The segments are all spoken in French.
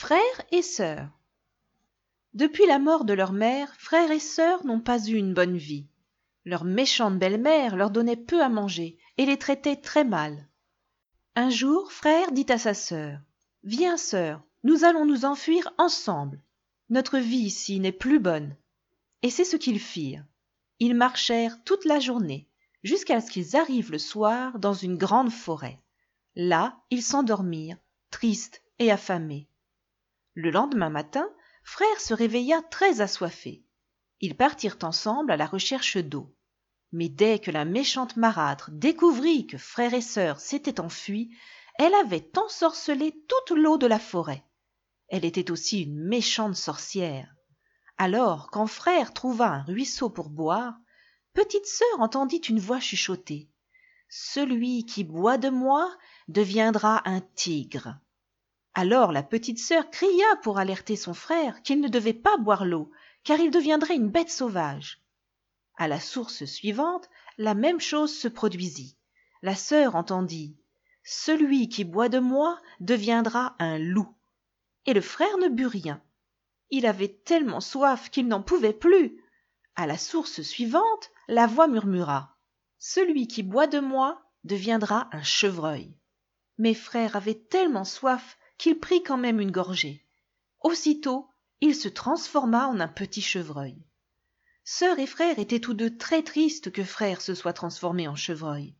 Frères et sœurs. Depuis la mort de leur mère, frères et sœurs n'ont pas eu une bonne vie. Leur méchante belle-mère leur donnait peu à manger et les traitait très mal. Un jour, frère dit à sa sœur Viens, sœur, nous allons nous enfuir ensemble. Notre vie ici n'est plus bonne. Et c'est ce qu'ils firent. Ils marchèrent toute la journée, jusqu'à ce qu'ils arrivent le soir dans une grande forêt. Là, ils s'endormirent, tristes et affamés. Le lendemain matin, Frère se réveilla très assoiffé. Ils partirent ensemble à la recherche d'eau. Mais dès que la méchante marâtre découvrit que frère et sœur s'étaient enfuis, elle avait ensorcelé toute l'eau de la forêt. Elle était aussi une méchante sorcière. Alors, quand frère trouva un ruisseau pour boire, petite sœur entendit une voix chuchoter. Celui qui boit de moi deviendra un tigre. Alors la petite sœur cria pour alerter son frère qu'il ne devait pas boire l'eau, car il deviendrait une bête sauvage. À la source suivante, la même chose se produisit. La sœur entendit Celui qui boit de moi deviendra un loup. Et le frère ne but rien. Il avait tellement soif qu'il n'en pouvait plus. À la source suivante, la voix murmura Celui qui boit de moi deviendra un chevreuil. Mes frères avaient tellement soif qu'il prit quand même une gorgée. Aussitôt, il se transforma en un petit chevreuil. Sœur et frère étaient tous deux très tristes que frère se soit transformé en chevreuil.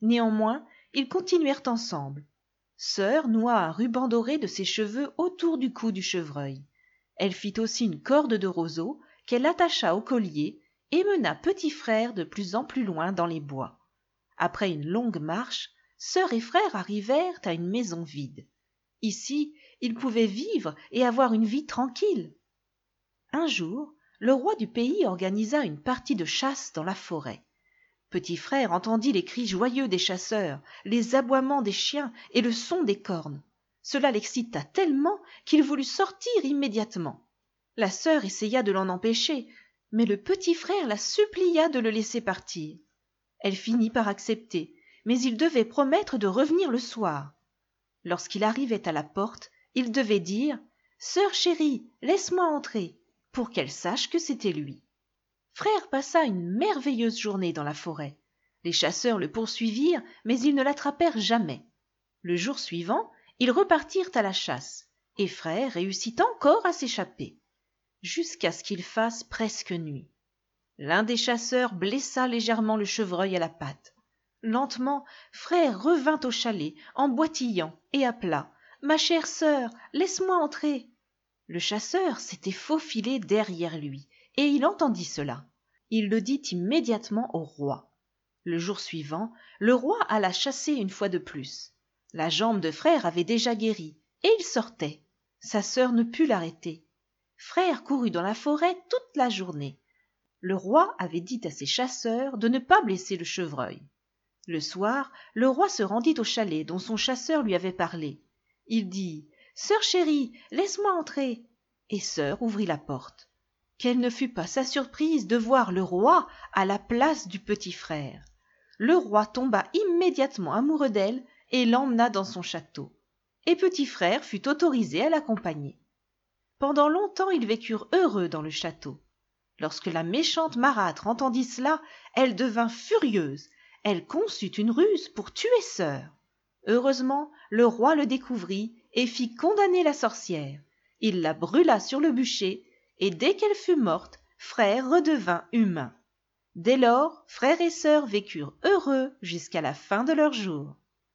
Néanmoins, ils continuèrent ensemble. Sœur noua un ruban doré de ses cheveux autour du cou du chevreuil. Elle fit aussi une corde de roseau qu'elle attacha au collier et mena petit frère de plus en plus loin dans les bois. Après une longue marche, sœur et frère arrivèrent à une maison vide. Ici, ils pouvaient vivre et avoir une vie tranquille. Un jour, le roi du pays organisa une partie de chasse dans la forêt. Petit frère entendit les cris joyeux des chasseurs, les aboiements des chiens et le son des cornes. Cela l'excita tellement qu'il voulut sortir immédiatement. La sœur essaya de l'en empêcher, mais le petit frère la supplia de le laisser partir. Elle finit par accepter, mais il devait promettre de revenir le soir. Lorsqu'il arrivait à la porte, il devait dire Sœur chérie, laisse-moi entrer, pour qu'elle sache que c'était lui. Frère passa une merveilleuse journée dans la forêt. Les chasseurs le poursuivirent, mais ils ne l'attrapèrent jamais. Le jour suivant, ils repartirent à la chasse, et Frère réussit encore à s'échapper, jusqu'à ce qu'il fasse presque nuit. L'un des chasseurs blessa légèrement le chevreuil à la patte. Lentement, frère revint au chalet, en boitillant, et appela. Ma chère sœur, laisse-moi entrer. Le chasseur s'était faufilé derrière lui, et il entendit cela. Il le dit immédiatement au roi. Le jour suivant, le roi alla chasser une fois de plus. La jambe de frère avait déjà guéri, et il sortait. Sa sœur ne put l'arrêter. Frère courut dans la forêt toute la journée. Le roi avait dit à ses chasseurs de ne pas blesser le chevreuil. Le soir, le roi se rendit au chalet dont son chasseur lui avait parlé. Il dit Sœur chérie, laisse-moi entrer. Et sœur ouvrit la porte. Quelle ne fut pas sa surprise de voir le roi à la place du petit frère. Le roi tomba immédiatement amoureux d'elle et l'emmena dans son château. Et petit frère fut autorisé à l'accompagner. Pendant longtemps ils vécurent heureux dans le château. Lorsque la méchante marâtre entendit cela, elle devint furieuse elle conçut une ruse pour tuer sœur. Heureusement, le roi le découvrit et fit condamner la sorcière. Il la brûla sur le bûcher, et dès qu'elle fut morte, frère redevint humain. Dès lors, frère et sœur vécurent heureux jusqu'à la fin de leurs jours.